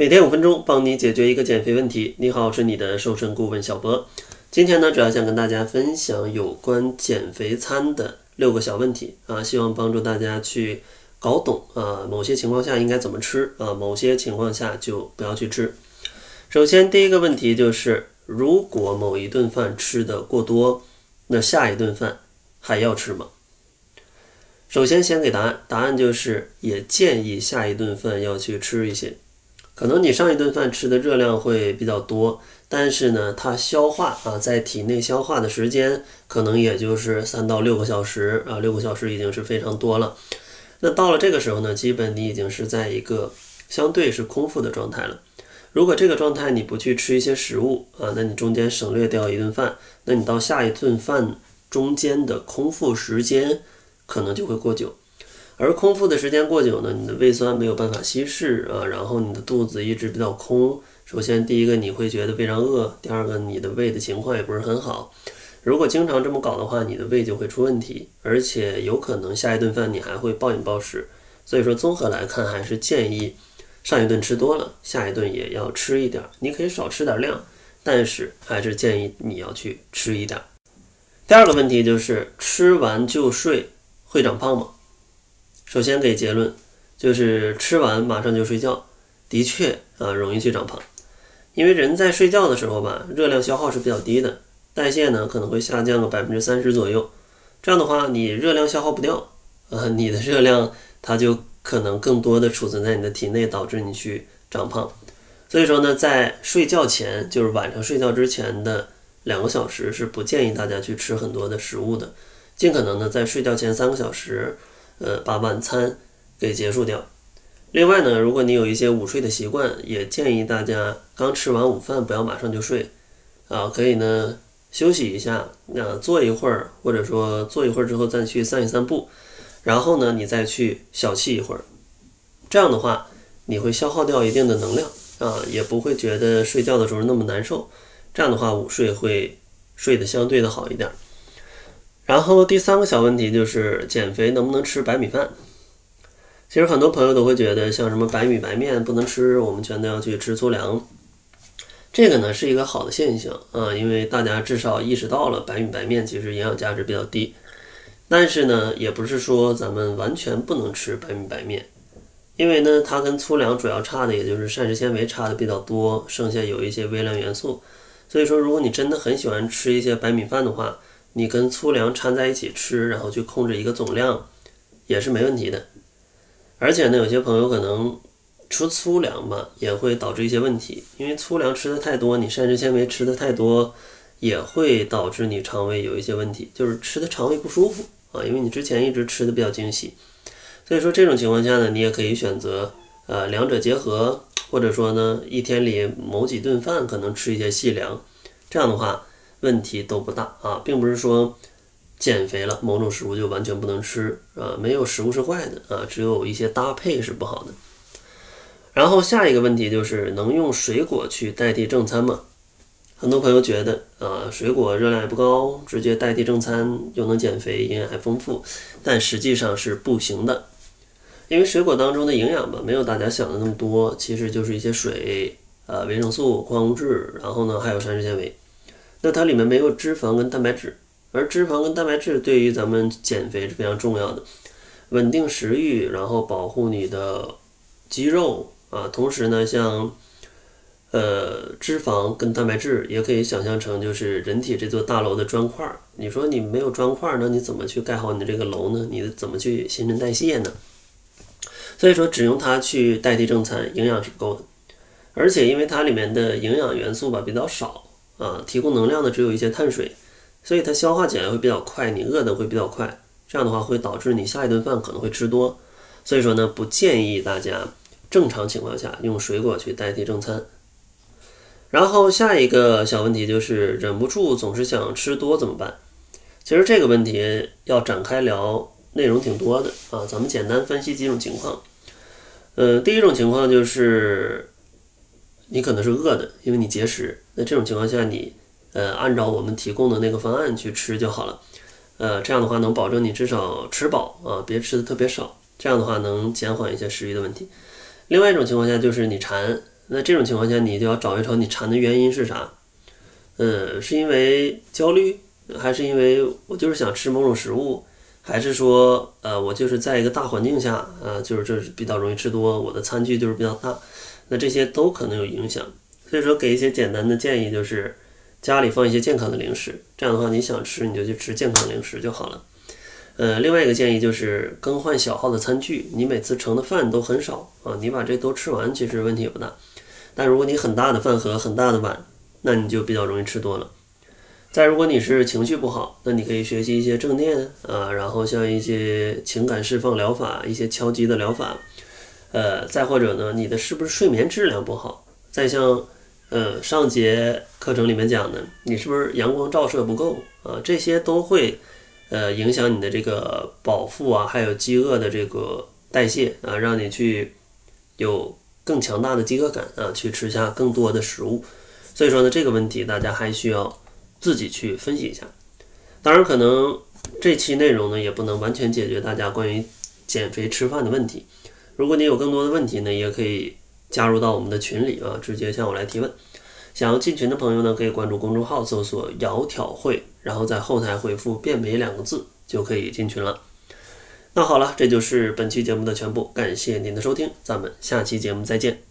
每天五分钟，帮你解决一个减肥问题。你好，我是你的瘦身顾问小博。今天呢，主要想跟大家分享有关减肥餐的六个小问题啊，希望帮助大家去搞懂啊，某些情况下应该怎么吃啊，某些情况下就不要去吃。首先，第一个问题就是，如果某一顿饭吃的过多，那下一顿饭还要吃吗？首先，先给答案，答案就是也建议下一顿饭要去吃一些。可能你上一顿饭吃的热量会比较多，但是呢，它消化啊，在体内消化的时间可能也就是三到六个小时啊，六个小时已经是非常多了。那到了这个时候呢，基本你已经是在一个相对是空腹的状态了。如果这个状态你不去吃一些食物啊，那你中间省略掉一顿饭，那你到下一顿饭中间的空腹时间可能就会过久。而空腹的时间过久呢，你的胃酸没有办法稀释啊，然后你的肚子一直比较空。首先，第一个你会觉得非常饿，第二个你的胃的情况也不是很好。如果经常这么搞的话，你的胃就会出问题，而且有可能下一顿饭你还会暴饮暴食。所以说，综合来看，还是建议上一顿吃多了，下一顿也要吃一点。你可以少吃点量，但是还是建议你要去吃一点。第二个问题就是吃完就睡会长胖吗？首先给结论，就是吃完马上就睡觉，的确啊容易去长胖，因为人在睡觉的时候吧，热量消耗是比较低的，代谢呢可能会下降个百分之三十左右，这样的话你热量消耗不掉啊，你的热量它就可能更多的储存在你的体内，导致你去长胖。所以说呢，在睡觉前，就是晚上睡觉之前的两个小时是不建议大家去吃很多的食物的，尽可能呢在睡觉前三个小时。呃，把晚餐给结束掉。另外呢，如果你有一些午睡的习惯，也建议大家刚吃完午饭不要马上就睡，啊，可以呢休息一下，那坐一会儿，或者说坐一会儿之后再去散一散步，然后呢你再去小憩一会儿。这样的话，你会消耗掉一定的能量啊，也不会觉得睡觉的时候那么难受。这样的话，午睡会睡得相对的好一点。然后第三个小问题就是减肥能不能吃白米饭？其实很多朋友都会觉得像什么白米白面不能吃，我们全都要去吃粗粮。这个呢是一个好的现象啊，因为大家至少意识到了白米白面其实营养价值比较低。但是呢，也不是说咱们完全不能吃白米白面，因为呢它跟粗粮主要差的也就是膳食纤维差的比较多，剩下有一些微量元素。所以说，如果你真的很喜欢吃一些白米饭的话，你跟粗粮掺在一起吃，然后去控制一个总量，也是没问题的。而且呢，有些朋友可能吃粗粮吧，也会导致一些问题，因为粗粮吃的太多，你膳食纤维吃的太多，也会导致你肠胃有一些问题，就是吃的肠胃不舒服啊，因为你之前一直吃的比较精细。所以说这种情况下呢，你也可以选择呃两者结合，或者说呢一天里某几顿饭可能吃一些细粮，这样的话。问题都不大啊，并不是说减肥了某种食物就完全不能吃啊，没有食物是坏的啊，只有一些搭配是不好的。然后下一个问题就是能用水果去代替正餐吗？很多朋友觉得啊，水果热量也不高，直接代替正餐又能减肥，营养还丰富，但实际上是不行的，因为水果当中的营养吧，没有大家想的那么多，其实就是一些水、呃维生素、矿物质，然后呢还有膳食纤维。那它里面没有脂肪跟蛋白质，而脂肪跟蛋白质对于咱们减肥是非常重要的，稳定食欲，然后保护你的肌肉啊。同时呢，像呃脂肪跟蛋白质也可以想象成就是人体这座大楼的砖块。你说你没有砖块，那你怎么去盖好你的这个楼呢？你怎么去新陈代谢呢？所以说，只用它去代替正餐，营养是不够的。而且因为它里面的营养元素吧比较少。啊，提供能量的只有一些碳水，所以它消化起来会比较快，你饿的会比较快，这样的话会导致你下一顿饭可能会吃多，所以说呢，不建议大家正常情况下用水果去代替正餐。然后下一个小问题就是忍不住总是想吃多怎么办？其实这个问题要展开聊，内容挺多的啊，咱们简单分析几种情况。呃，第一种情况就是。你可能是饿的，因为你节食。那这种情况下，你呃按照我们提供的那个方案去吃就好了。呃，这样的话能保证你至少吃饱啊，别吃的特别少。这样的话能减缓一些食欲的问题。另外一种情况下就是你馋，那这种情况下，你就要找一找你馋的原因是啥？嗯，是因为焦虑，还是因为我就是想吃某种食物，还是说，呃，我就是在一个大环境下，啊，就是这是比较容易吃多，我的餐具就是比较大，那这些都可能有影响。所以说，给一些简单的建议，就是家里放一些健康的零食，这样的话，你想吃你就去吃健康零食就好了。呃，另外一个建议就是更换小号的餐具，你每次盛的饭都很少啊，你把这都吃完，其实问题也不大。但如果你很大的饭盒、很大的碗，那你就比较容易吃多了。再如果你是情绪不好，那你可以学习一些正念啊，然后像一些情感释放疗法、一些敲击的疗法。呃，再或者呢，你的是不是睡眠质量不好？再像。呃，上节课程里面讲的，你是不是阳光照射不够啊？这些都会呃影响你的这个饱腹啊，还有饥饿的这个代谢啊，让你去有更强大的饥饿感啊，去吃下更多的食物。所以说呢，这个问题大家还需要自己去分析一下。当然，可能这期内容呢也不能完全解决大家关于减肥吃饭的问题。如果你有更多的问题呢，也可以。加入到我们的群里啊，直接向我来提问。想要进群的朋友呢，可以关注公众号，搜索“窈窕会”，然后在后台回复“变美”两个字，就可以进群了。那好了，这就是本期节目的全部，感谢您的收听，咱们下期节目再见。